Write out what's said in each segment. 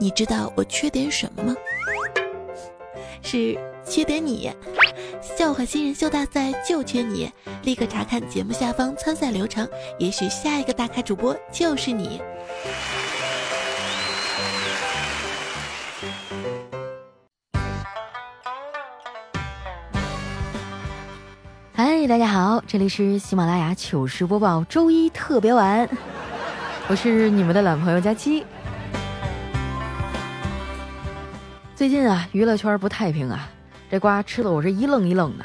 你知道我缺点什么吗？是缺点你。笑话新人秀大赛就缺你，立刻查看节目下方参赛流程，也许下一个大咖主播就是你。嗨，大家好，这里是喜马拉雅糗事播报周一特别晚，我是你们的老朋友佳期。最近啊，娱乐圈不太平啊，这瓜吃的我是一愣一愣的。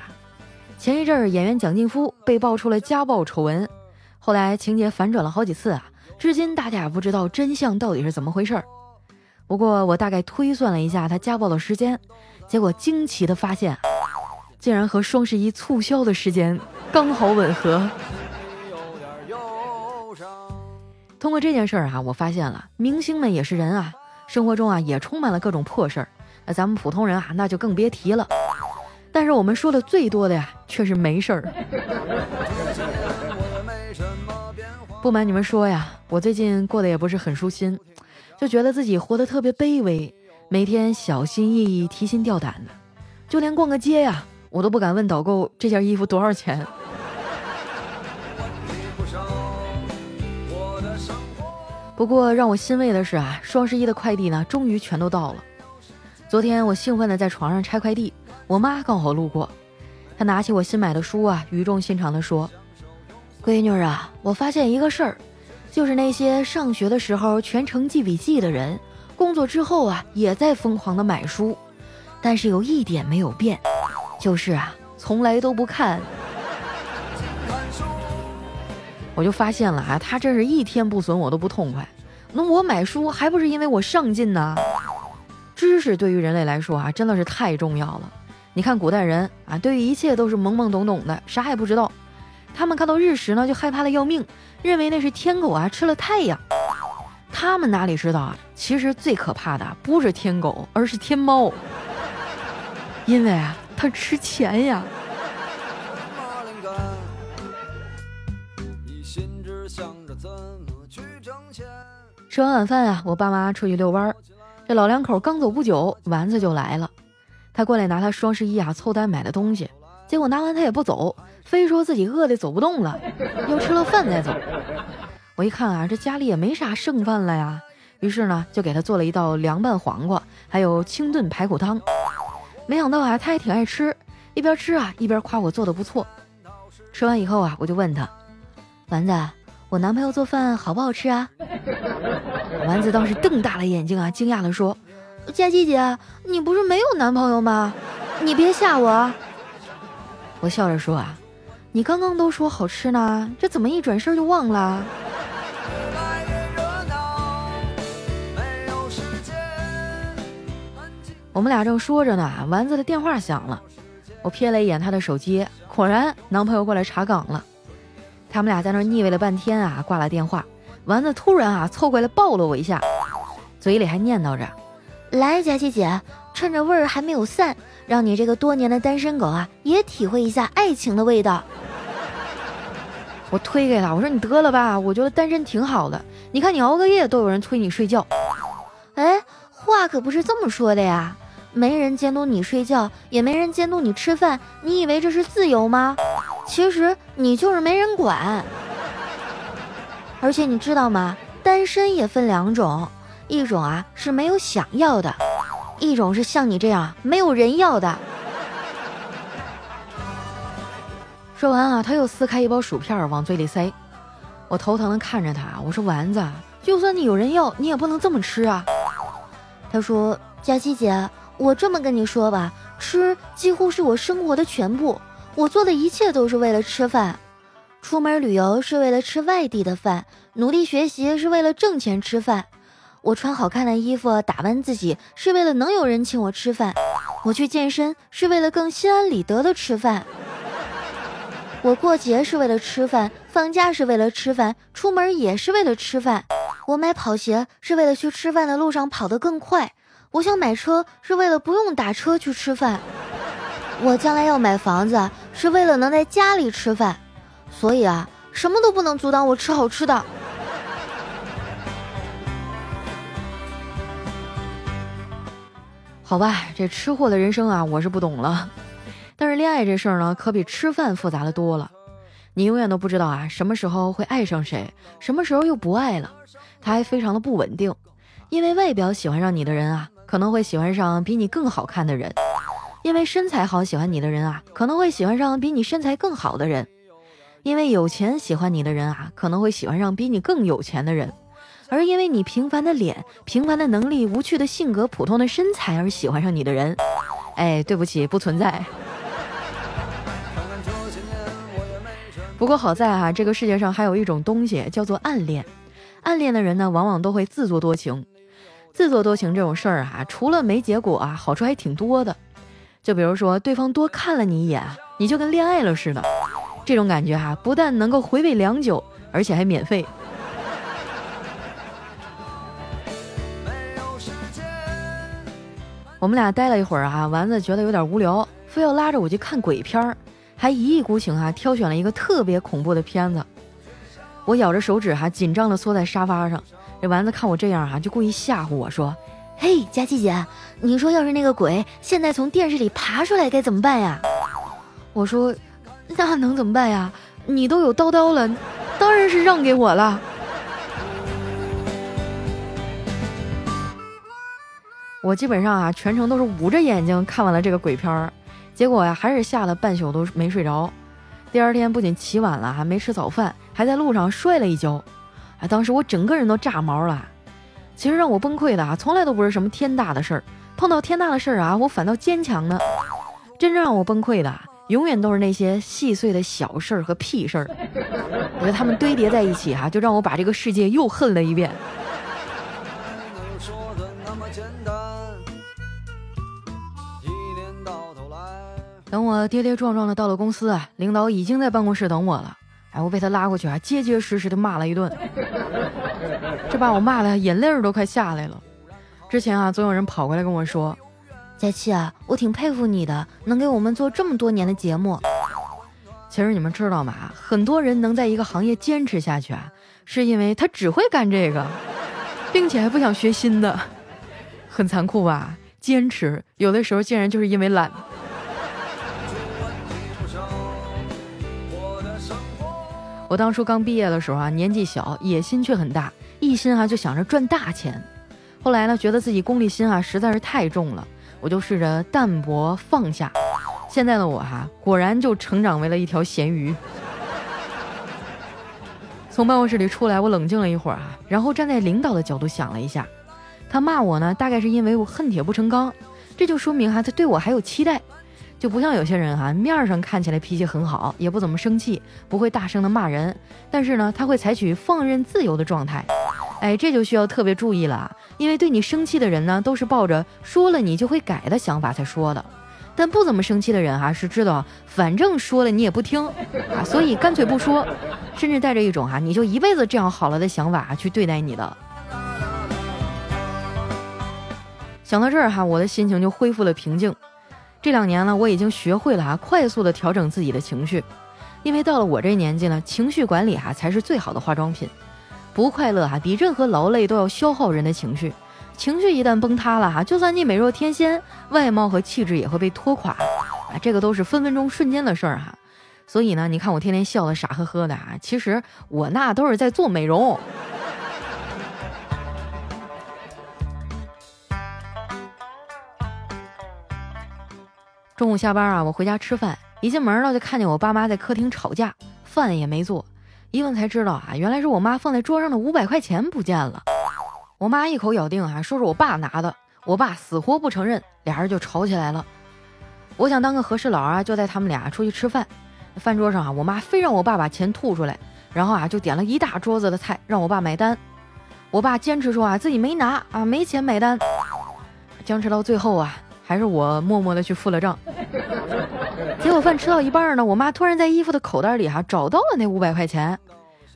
前一阵儿，演员蒋劲夫被爆出了家暴丑闻，后来情节反转了好几次啊，至今大家也不知道真相到底是怎么回事儿。不过我大概推算了一下他家暴的时间，结果惊奇的发现。竟然和双十一促销的时间刚好吻合。通过这件事儿啊，我发现了明星们也是人啊，生活中啊也充满了各种破事儿。咱们普通人啊，那就更别提了。但是我们说的最多的呀，却是没事儿。不瞒你们说呀，我最近过得也不是很舒心，就觉得自己活得特别卑微，每天小心翼翼、提心吊胆的，就连逛个街呀。我都不敢问导购这件衣服多少钱。不过让我欣慰的是啊，双十一的快递呢，终于全都到了。昨天我兴奋的在床上拆快递，我妈刚好路过，她拿起我新买的书啊，语重心长的说：“闺女啊，我发现一个事儿，就是那些上学的时候全程记笔记的人，工作之后啊，也在疯狂的买书，但是有一点没有变。”就是啊，从来都不看。我就发现了啊，他真是一天不损我都不痛快。那我买书还不是因为我上进呢？知识对于人类来说啊，真的是太重要了。你看古代人啊，对于一切都是懵懵懂懂的，啥也不知道。他们看到日食呢，就害怕的要命，认为那是天狗啊吃了太阳。他们哪里知道啊，其实最可怕的不是天狗，而是天猫。因为啊。他吃钱呀！吃完晚饭啊，我爸妈出去遛弯儿。这老两口刚走不久，丸子就来了。他过来拿他双十一啊凑单买的东西，结果拿完他也不走，非说自己饿得走不动了，要吃了饭再走。我一看啊，这家里也没啥剩饭了呀，于是呢就给他做了一道凉拌黄瓜，还有清炖排骨汤。没想到啊，他还挺爱吃，一边吃啊一边夸我做的不错。吃完以后啊，我就问他：“丸子，我男朋友做饭好不好吃啊？” 丸子当时瞪大了眼睛啊，惊讶地说：“佳琪姐，你不是没有男朋友吗？你别吓我。”我笑着说：“啊，你刚刚都说好吃呢，这怎么一转身就忘了？”我们俩正说着呢，丸子的电话响了。我瞥了一眼他的手机，果然男朋友过来查岗了。他们俩在那腻歪了半天啊，挂了电话。丸子突然啊凑过来抱了我一下，嘴里还念叨着：“来，佳琪姐，趁着味儿还没有散，让你这个多年的单身狗啊也体会一下爱情的味道。”我推给他，我说：“你得了吧，我觉得单身挺好的。你看你熬个夜都有人催你睡觉。”哎，话可不是这么说的呀。没人监督你睡觉，也没人监督你吃饭，你以为这是自由吗？其实你就是没人管。而且你知道吗？单身也分两种，一种啊是没有想要的，一种是像你这样没有人要的。说完啊，他又撕开一包薯片往嘴里塞。我头疼的看着他，我说丸子，就算你有人要，你也不能这么吃啊。他说佳琪姐。我这么跟你说吧，吃几乎是我生活的全部，我做的一切都是为了吃饭。出门旅游是为了吃外地的饭，努力学习是为了挣钱吃饭。我穿好看的衣服，打扮自己是为了能有人请我吃饭。我去健身是为了更心安理得的吃饭。我过节是为了吃饭，放假是为了吃饭，出门也是为了吃饭。我买跑鞋是为了去吃饭的路上跑得更快。我想买车是为了不用打车去吃饭，我将来要买房子是为了能在家里吃饭，所以啊，什么都不能阻挡我吃好吃的。好吧，这吃货的人生啊，我是不懂了。但是恋爱这事儿呢，可比吃饭复杂的多了。你永远都不知道啊，什么时候会爱上谁，什么时候又不爱了。它还非常的不稳定，因为外表喜欢上你的人啊，可能会喜欢上比你更好看的人；因为身材好喜欢你的人啊，可能会喜欢上比你身材更好的人；因为有钱喜欢你的人啊，可能会喜欢上比你更有钱的人；而因为你平凡的脸、平凡的能力、无趣的性格、普通的身材而喜欢上你的人，哎，对不起，不存在。不过好在啊，这个世界上还有一种东西叫做暗恋。暗恋的人呢，往往都会自作多情。自作多情这种事儿啊，除了没结果啊，好处还挺多的。就比如说，对方多看了你一眼，你就跟恋爱了似的。这种感觉哈，不但能够回味良久，而且还免费。我们俩待了一会儿啊，丸子觉得有点无聊，非要拉着我去看鬼片儿。还一意孤行啊，挑选了一个特别恐怖的片子。我咬着手指哈，紧张的缩在沙发上。这丸子看我这样哈，就故意吓唬我说：“嘿，佳琪姐，你说要是那个鬼现在从电视里爬出来，该怎么办呀？”我说：“那能怎么办呀？你都有叨叨了，当然是让给我了。”我基本上啊，全程都是捂着眼睛看完了这个鬼片儿。结果呀，还是吓了半宿都没睡着。第二天不仅起晚了，还没吃早饭，还在路上摔了一跤。啊，当时我整个人都炸毛了。其实让我崩溃的啊，从来都不是什么天大的事儿，碰到天大的事儿啊，我反倒坚强呢。真正让我崩溃的，永远都是那些细碎的小事儿和屁事儿。我觉得他们堆叠在一起哈，就让我把这个世界又恨了一遍。等我跌跌撞撞的到了公司啊，领导已经在办公室等我了。哎，我被他拉过去啊，结结实实的骂了一顿，这把我骂的眼泪儿都快下来了。之前啊，总有人跑过来跟我说：“佳琪啊，我挺佩服你的，能给我们做这么多年的节目。”其实你们知道吗？很多人能在一个行业坚持下去啊，是因为他只会干这个，并且还不想学新的，很残酷吧？坚持有的时候竟然就是因为懒。我当初刚毕业的时候啊，年纪小，野心却很大，一心啊就想着赚大钱。后来呢，觉得自己功利心啊实在是太重了，我就试着淡泊放下。现在的我哈，果然就成长为了一条咸鱼。从办公室里出来，我冷静了一会儿啊，然后站在领导的角度想了一下，他骂我呢，大概是因为我恨铁不成钢，这就说明哈，他对我还有期待。就不像有些人哈，面上看起来脾气很好，也不怎么生气，不会大声的骂人，但是呢，他会采取放任自由的状态。哎，这就需要特别注意了，因为对你生气的人呢，都是抱着说了你就会改的想法才说的，但不怎么生气的人哈，是知道反正说了你也不听啊，所以干脆不说，甚至带着一种哈，你就一辈子这样好了的想法去对待你的。想到这儿哈，我的心情就恢复了平静。这两年呢，我已经学会了哈，快速的调整自己的情绪，因为到了我这年纪呢，情绪管理哈才是最好的化妆品。不快乐哈，比任何劳累都要消耗人的情绪。情绪一旦崩塌了哈，就算你美若天仙，外貌和气质也会被拖垮啊，这个都是分分钟瞬间的事儿哈。所以呢，你看我天天笑得傻呵呵的啊，其实我那都是在做美容。中午下班啊，我回家吃饭，一进门呢就看见我爸妈在客厅吵架，饭也没做。一问才知道啊，原来是我妈放在桌上的五百块钱不见了。我妈一口咬定啊，说是我爸拿的，我爸死活不承认，俩人就吵起来了。我想当个和事佬啊，就带他们俩出去吃饭。饭桌上啊，我妈非让我爸把钱吐出来，然后啊就点了一大桌子的菜让我爸买单。我爸坚持说啊自己没拿啊，没钱买单。僵持到最后啊。还是我默默的去付了账，结果饭吃到一半呢，我妈突然在衣服的口袋里哈找到了那五百块钱，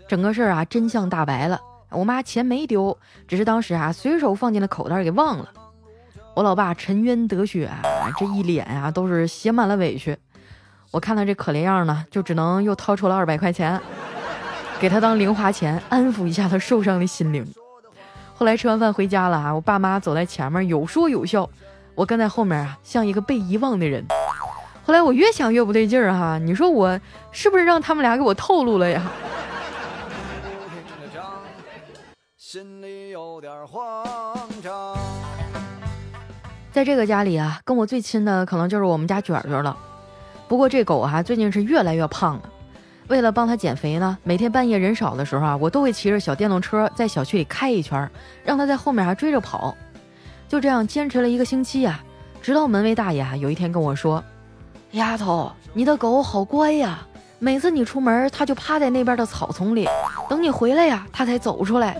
整个事儿啊真相大白了，我妈钱没丢，只是当时啊随手放进了口袋给忘了。我老爸沉冤得雪啊，这一脸啊都是写满了委屈，我看他这可怜样呢，就只能又掏出了二百块钱，给他当零花钱，安抚一下他受伤的心灵。后来吃完饭回家了啊，我爸妈走在前面有说有笑。我跟在后面啊，像一个被遗忘的人。后来我越想越不对劲儿哈，你说我是不是让他们俩给我透露了呀？在这个家里啊，跟我最亲的可能就是我们家卷卷了。不过这狗啊，最近是越来越胖了。为了帮它减肥呢，每天半夜人少的时候啊，我都会骑着小电动车在小区里开一圈，让它在后面还追着跑。就这样坚持了一个星期啊，直到门卫大爷啊有一天跟我说：“丫头，你的狗好乖呀，每次你出门，它就趴在那边的草丛里，等你回来呀，它才走出来。”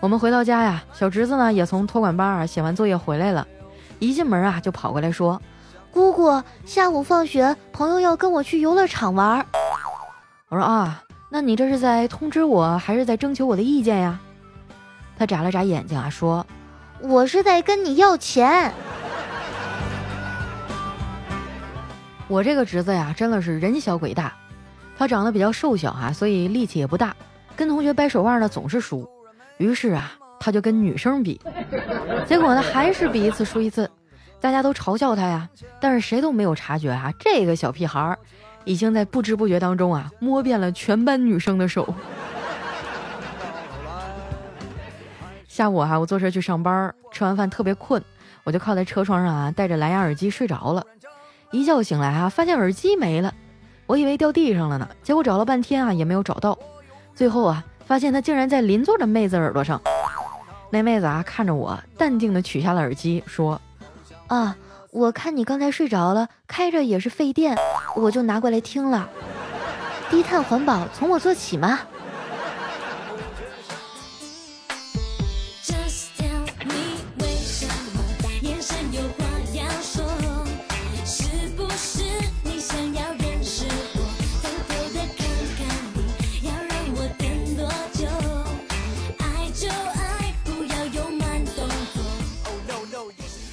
我们回到家呀，小侄子呢也从托管班啊写完作业回来了，一进门啊就跑过来说：“姑姑，下午放学，朋友要跟我去游乐场玩。”我说：“啊，那你这是在通知我，还是在征求我的意见呀？”他眨了眨眼睛啊，说：“我是在跟你要钱。”我这个侄子呀，真的是人小鬼大，他长得比较瘦小哈，所以力气也不大，跟同学掰手腕呢总是输。于是啊，他就跟女生比，结果呢还是比一次输一次，大家都嘲笑他呀。但是谁都没有察觉啊，这个小屁孩儿已经在不知不觉当中啊摸遍了全班女生的手。下午哈，我坐车去上班，吃完饭特别困，我就靠在车窗上啊，戴着蓝牙耳机睡着了。一觉醒来啊，发现耳机没了，我以为掉地上了呢，结果找了半天啊也没有找到，最后啊。发现他竟然在邻座的妹子耳朵上，那妹子啊看着我，淡定的取下了耳机，说：“啊，我看你刚才睡着了，开着也是费电，我就拿过来听了。低碳环保，从我做起嘛。”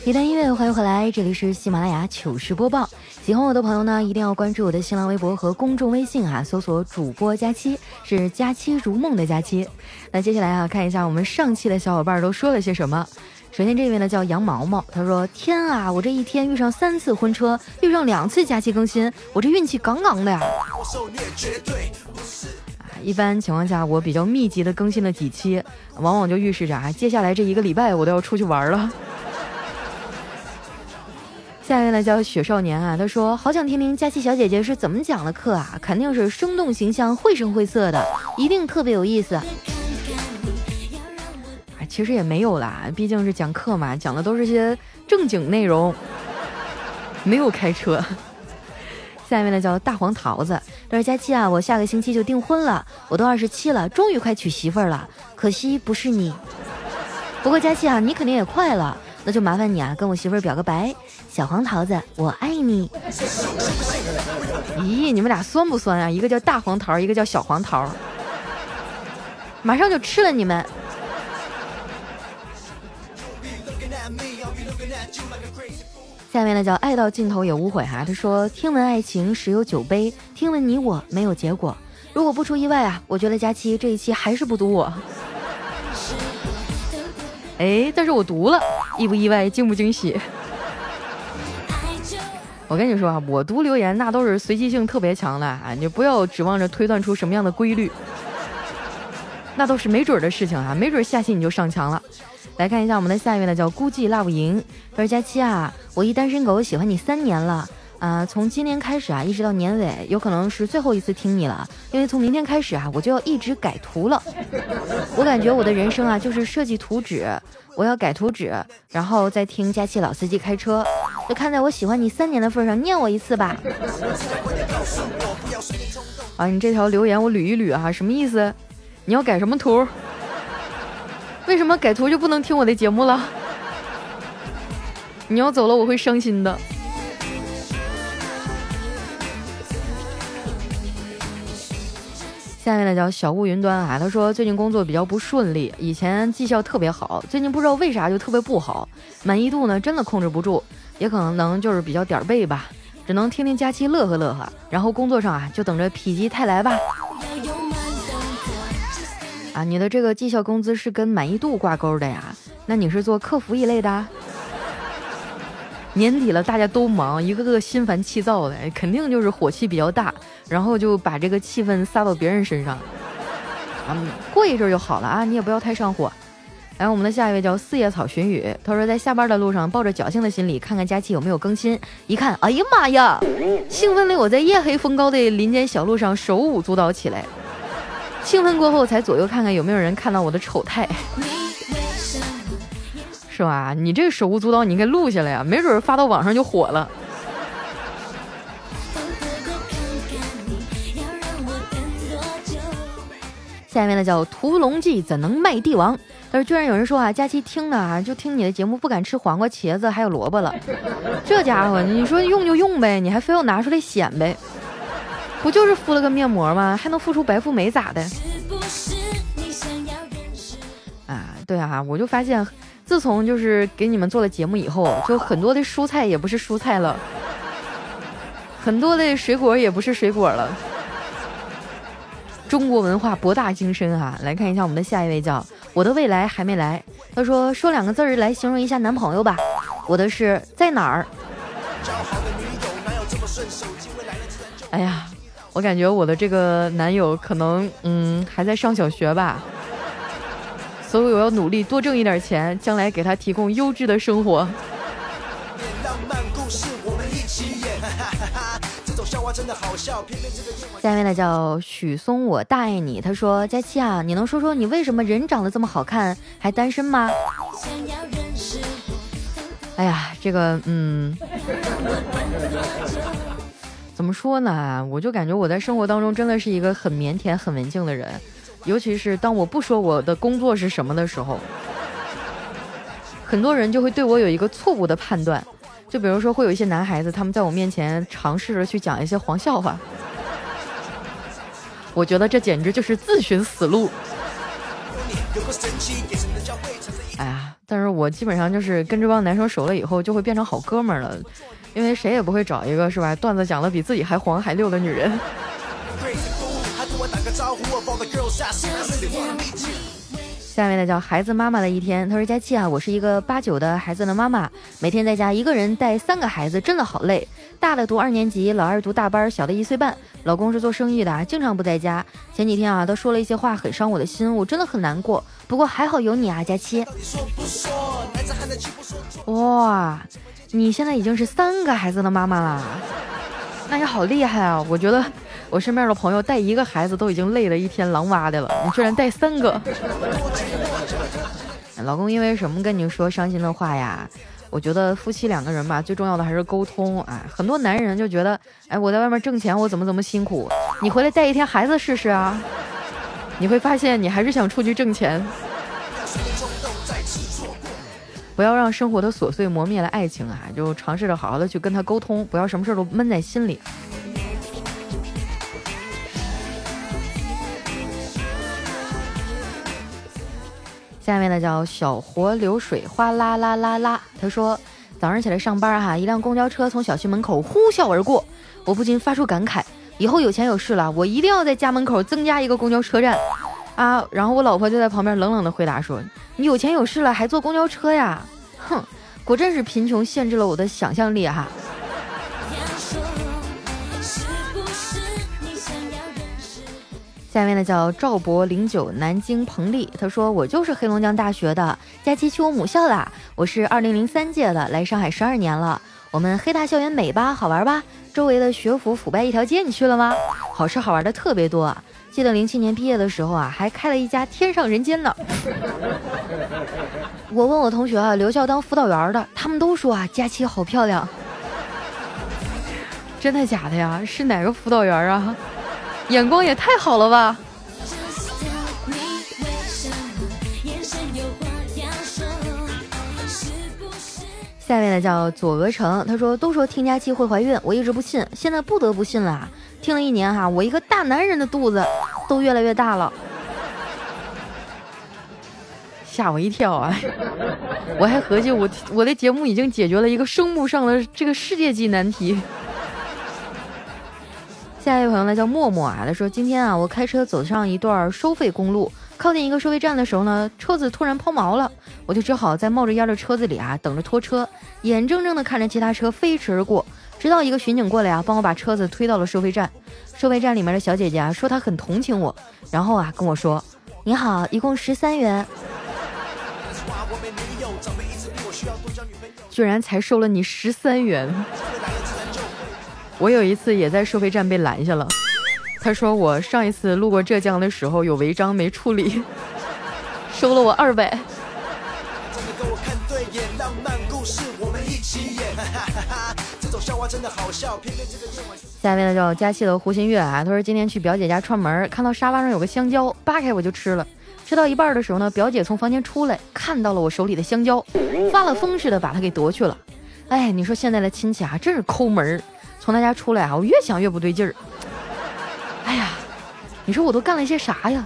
一段音乐，欢迎回来，这里是喜马拉雅糗事播报。喜欢我的朋友呢，一定要关注我的新浪微博和公众微信啊，搜索主播佳期，是佳期如梦的佳期。那接下来啊，看一下我们上期的小伙伴都说了些什么。首先这位呢叫杨毛毛，他说：天啊，我这一天遇上三次婚车，遇上两次假期更新，我这运气杠杠的呀。啊，一般情况下我比较密集的更新了几期，往往就预示着啊，接下来这一个礼拜我都要出去玩了。下一位呢叫雪少年啊，他说好想听听佳琪小姐姐是怎么讲的课啊，肯定是生动形象、绘声绘色的，一定特别有意思。其实也没有啦，毕竟是讲课嘛，讲的都是些正经内容，没有开车。下面呢叫大黄桃子，他说佳期啊，我下个星期就订婚了，我都二十七了，终于快娶媳妇儿了，可惜不是你。不过佳期啊，你肯定也快了。那就麻烦你啊，跟我媳妇儿表个白，小黄桃子，我爱你。咦，你们俩酸不酸啊？一个叫大黄桃，一个叫小黄桃，马上就吃了你们。下面呢叫爱到尽头也无悔哈，他说听闻爱情十有九悲，听闻你我没有结果。如果不出意外啊，我觉得佳期这一期还是不读我。哎，但是我读了，意不意外，惊不惊喜？我跟你说啊，我读留言那都是随机性特别强的啊，你不要指望着推断出什么样的规律，那都是没准的事情啊，没准下期你就上墙了。来看一下我们的下一位呢，叫孤寂 love 赢，他说佳期啊，我一单身狗喜欢你三年了。啊，从今年开始啊，一直到年尾，有可能是最后一次听你了，因为从明天开始啊，我就要一直改图了。我感觉我的人生啊，就是设计图纸，我要改图纸，然后再听佳期老司机开车。就看在我喜欢你三年的份上，念我一次吧。啊，你这条留言我捋一捋啊，什么意思？你要改什么图？为什么改图就不能听我的节目了？你要走了，我会伤心的。下面呢叫小雾云端啊，他说最近工作比较不顺利，以前绩效特别好，最近不知道为啥就特别不好，满意度呢真的控制不住，也可能能就是比较点儿背吧，只能听听佳期乐呵乐呵，然后工作上啊就等着否极泰来吧。啊，你的这个绩效工资是跟满意度挂钩的呀？那你是做客服一类的？年底了，大家都忙，一个个心烦气躁的，肯定就是火气比较大，然后就把这个气氛撒到别人身上。啊，过一阵就好了啊，你也不要太上火。来，我们的下一位叫四叶草寻雨，他说在下班的路上抱着侥幸的心理看看佳期有没有更新，一看，哎呀妈呀，兴奋的我在夜黑风高的林间小路上手舞足蹈起来。兴奋过后才左右看看有没有人看到我的丑态。是吧？你这个手舞足蹈，你应该录下来呀，没准发到网上就火了。下面呢叫屠龙记，怎能卖帝王？但是居然有人说啊，佳期听的啊，就听你的节目不敢吃黄瓜、茄子还有萝卜了。这家伙，你说用就用呗，你还非要拿出来显摆？不就是敷了个面膜吗？还能敷出白富美咋的？啊，对啊，我就发现。自从就是给你们做了节目以后，就很多的蔬菜也不是蔬菜了，很多的水果也不是水果了。中国文化博大精深啊！来看一下我们的下一位，叫我的未来还没来。他说说两个字儿来形容一下男朋友吧。我的是在哪儿？哎呀，我感觉我的这个男友可能嗯还在上小学吧。所以我要努力多挣一点钱，将来给他提供优质的生活。下一位呢叫许嵩，我大爱你。他说：佳期啊，你能说说你为什么人长得这么好看还单身吗？哎呀，这个嗯，怎么说呢？我就感觉我在生活当中真的是一个很腼腆、很文静的人。尤其是当我不说我的工作是什么的时候，很多人就会对我有一个错误的判断。就比如说，会有一些男孩子，他们在我面前尝试着去讲一些黄笑话，我觉得这简直就是自寻死路。哎呀，但是我基本上就是跟这帮男生熟了以后，就会变成好哥们儿了，因为谁也不会找一个是吧，段子讲的比自己还黄还溜的女人。下面呢叫孩子妈妈的一天，他说：佳期啊，我是一个八九的孩子的妈妈，每天在家一个人带三个孩子，真的好累。大的读二年级，老二读大班，小的一岁半。老公是做生意的啊，经常不在家。前几天啊，他说了一些话，很伤我的心，我真的很难过。不过还好有你啊，佳期。哇，你现在已经是三个孩子的妈妈了，那你好厉害啊！我觉得。我身边的朋友带一个孩子都已经累得一天狼哇的了，你居然带三个！老公因为什么跟你说伤心的话呀？我觉得夫妻两个人吧，最重要的还是沟通啊。很多男人就觉得，哎，我在外面挣钱，我怎么怎么辛苦，你回来带一天孩子试试啊？你会发现，你还是想出去挣钱。不要让生活的琐碎磨灭了爱情啊！就尝试着好好的去跟他沟通，不要什么事都闷在心里。下面呢叫小活流水哗啦啦啦啦。他说，早上起来上班哈，一辆公交车从小区门口呼啸而过，我不禁发出感慨：以后有钱有势了，我一定要在家门口增加一个公交车站啊！然后我老婆就在旁边冷冷的回答说：“你有钱有势了还坐公交车呀？哼，果真是贫穷限制了我的想象力哈。”下面呢叫赵博零九南京彭丽，他说我就是黑龙江大学的，佳期去我母校啦，我是二零零三届的，来上海十二年了。我们黑大校园美吧，好玩吧？周围的学府腐败一条街，你去了吗？好吃好玩的特别多。记得零七年毕业的时候啊，还开了一家天上人间呢。我问我同学啊，留校当辅导员的，他们都说啊，佳期好漂亮。真的假的呀？是哪个辅导员啊？眼光也太好了吧！下面呢叫左鹅城，他说都说听佳期会怀孕，我一直不信，现在不得不信了。听了一年哈，我一个大男人的肚子都越来越大了，吓我一跳啊！我还合计我我的节目已经解决了一个生物上的这个世界级难题。下一位朋友呢叫默默啊，他说今天啊，我开车走上一段收费公路，靠近一个收费站的时候呢，车子突然抛锚了，我就只好在冒着烟的车子里啊等着拖车，眼睁睁地看着其他车飞驰而过，直到一个巡警过来啊，帮我把车子推到了收费站。收费站里面的小姐姐啊说她很同情我，然后啊跟我说：“你好，一共十三元。” 居然才收了你十三元。我有一次也在收费站被拦下了，他说我上一次路过浙江的时候有违章没处理，收了我二百。下一位呢叫佳期的胡新月啊，他说今天去表姐家串门，看到沙发上有个香蕉，扒开我就吃了。吃到一半的时候呢，表姐从房间出来，看到了我手里的香蕉，发了疯似的把它给夺去了。哎，你说现在的亲戚啊，真是抠门儿。从他家出来啊，我越想越不对劲儿。哎呀，你说我都干了些啥呀？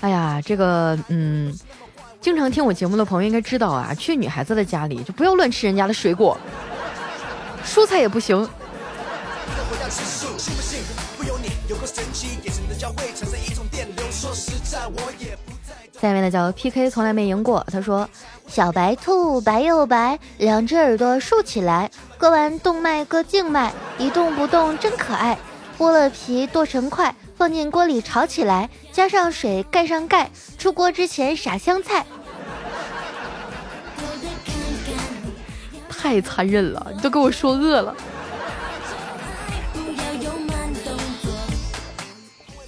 哎呀，这个嗯，经常听我节目的朋友应该知道啊，去女孩子的家里就不要乱吃人家的水果，蔬菜也不行。下面的叫 PK，从来没赢过。他说：“小白兔白又白，两只耳朵竖起来，割完动脉割静脉，一动不动真可爱。剥了皮剁成块，放进锅里炒起来，加上水盖上盖，出锅之前撒香菜。”太残忍了，你都给我说饿了。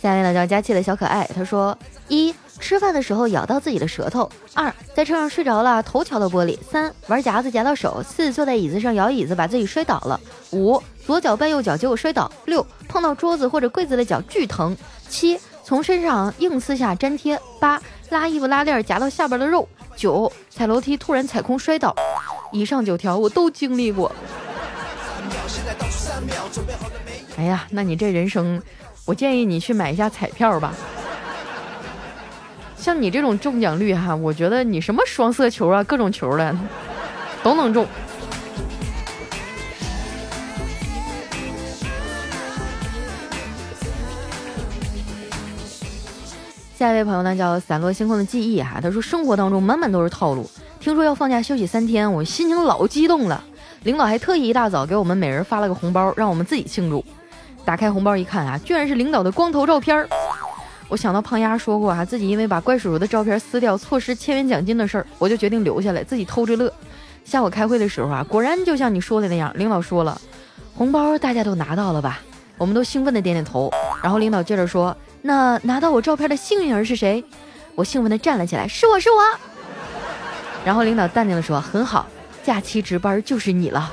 下面呢叫佳琪的小可爱，他说：一吃饭的时候咬到自己的舌头；二在车上睡着了，头敲到玻璃；三玩夹子夹到手；四坐在椅子上摇椅子把自己摔倒了；五左脚绊右脚结果摔倒；六碰到桌子或者柜子的脚巨疼；七从身上硬撕下粘贴；八拉衣服拉链夹到下边的肉；九踩楼梯突然踩空摔倒。以上九条我都经历过。哎呀，那你这人生。我建议你去买一下彩票吧，像你这种中奖率哈，我觉得你什么双色球啊，各种球的都能中。下一位朋友呢叫散落星空的记忆哈，他说生活当中满满都是套路，听说要放假休息三天，我心情老激动了，领导还特意一大早给我们每人发了个红包，让我们自己庆祝。打开红包一看啊，居然是领导的光头照片儿。我想到胖丫说过啊，自己因为把怪叔叔的照片撕掉，错失千元奖金的事儿，我就决定留下来自己偷着乐。下午开会的时候啊，果然就像你说的那样，领导说了，红包大家都拿到了吧？我们都兴奋的点点头。然后领导接着说，那拿到我照片的幸运儿是谁？我兴奋的站了起来，是我是我。然后领导淡定的说，很好，假期值班就是你了。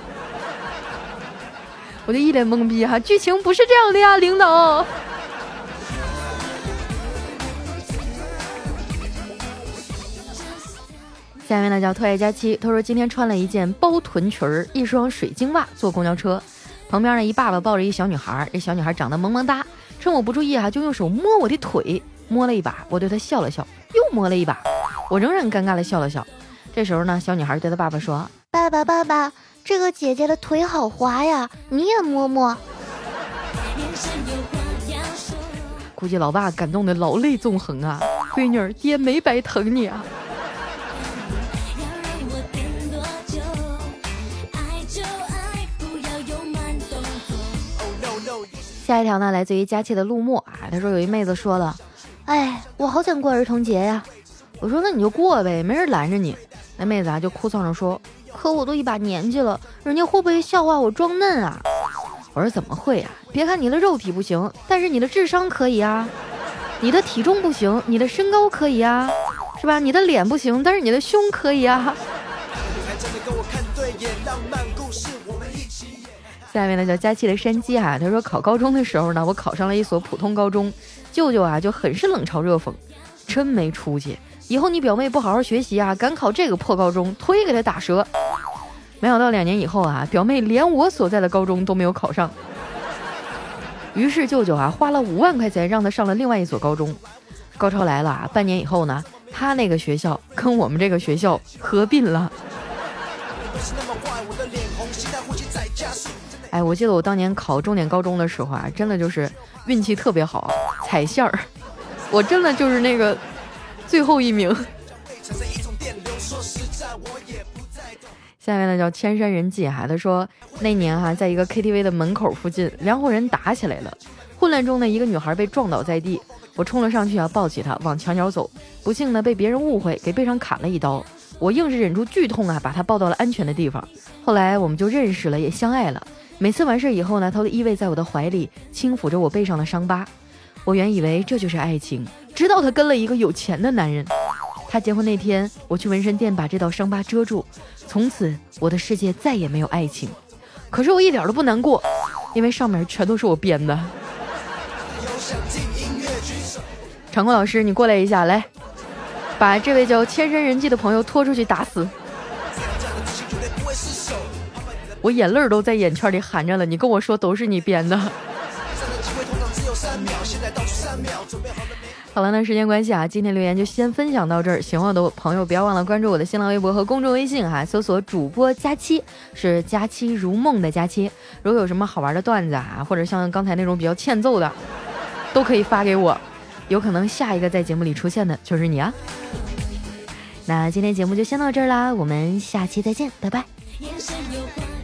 我就一脸懵逼哈，剧情不是这样的呀，领导。下面呢叫特爱佳期，他说今天穿了一件包臀裙儿，一双水晶袜，坐公交车，旁边呢一爸爸抱着一小女孩，这小女孩长得萌萌哒，趁我不注意哈，就用手摸我的腿，摸了一把，我对她笑了笑，又摸了一把，我仍然尴尬的笑了笑。这时候呢，小女孩对她爸爸说：“爸爸，爸爸。”这个姐姐的腿好滑呀，你也摸摸。估计老爸感动的老泪纵横啊，闺女儿爹没白疼你啊。下一条呢，来自于佳琪的陆墨啊，他说有一妹子说了，哎，我好想过儿童节呀。我说那你就过呗，没人拦着你。那妹子啊就哭丧着说。可我都一把年纪了，人家会不会笑话我装嫩啊？我说怎么会啊？别看你的肉体不行，但是你的智商可以啊。你的体重不行，你的身高可以啊，是吧？你的脸不行，但是你的胸可以啊。下面呢叫佳期的山鸡哈，他说考高中的时候呢，我考上了一所普通高中，舅舅啊就很是冷嘲热讽，真没出息。以后你表妹不好好学习啊，敢考这个破高中，腿给她打折。没想到两年以后啊，表妹连我所在的高中都没有考上。于是舅舅啊花了五万块钱让她上了另外一所高中。高潮来了啊，半年以后呢，他那个学校跟我们这个学校合并了。哎，我记得我当年考重点高中的时候啊，真的就是运气特别好，踩线儿，我真的就是那个最后一名。下面呢叫千山人迹哈，他说那年哈，在一个 KTV 的门口附近，两伙人打起来了，混乱中呢，一个女孩被撞倒在地，我冲了上去要抱起她往墙角走，不幸呢被别人误会，给背上砍了一刀，我硬是忍住剧痛啊，把她抱到了安全的地方，后来我们就认识了，也相爱了。每次完事以后呢，他都依偎在我的怀里，轻抚着我背上的伤疤。我原以为这就是爱情，直到他跟了一个有钱的男人。他结婚那天，我去纹身店把这道伤疤遮住，从此我的世界再也没有爱情。可是我一点都不难过，因为上面全都是我编的。场控老师，你过来一下，来，把这位叫千山人迹的朋友拖出去打死。我眼泪都在眼圈里含着了，你跟我说都是你编的。好了，那时间关系啊，今天留言就先分享到这儿。喜欢我的朋友，不要忘了关注我的新浪微博和公众微信哈，搜索主播佳期，是佳期如梦的佳期。如果有什么好玩的段子啊，或者像刚才那种比较欠揍的，都可以发给我，有可能下一个在节目里出现的就是你啊。那今天节目就先到这儿啦，我们下期再见，拜拜。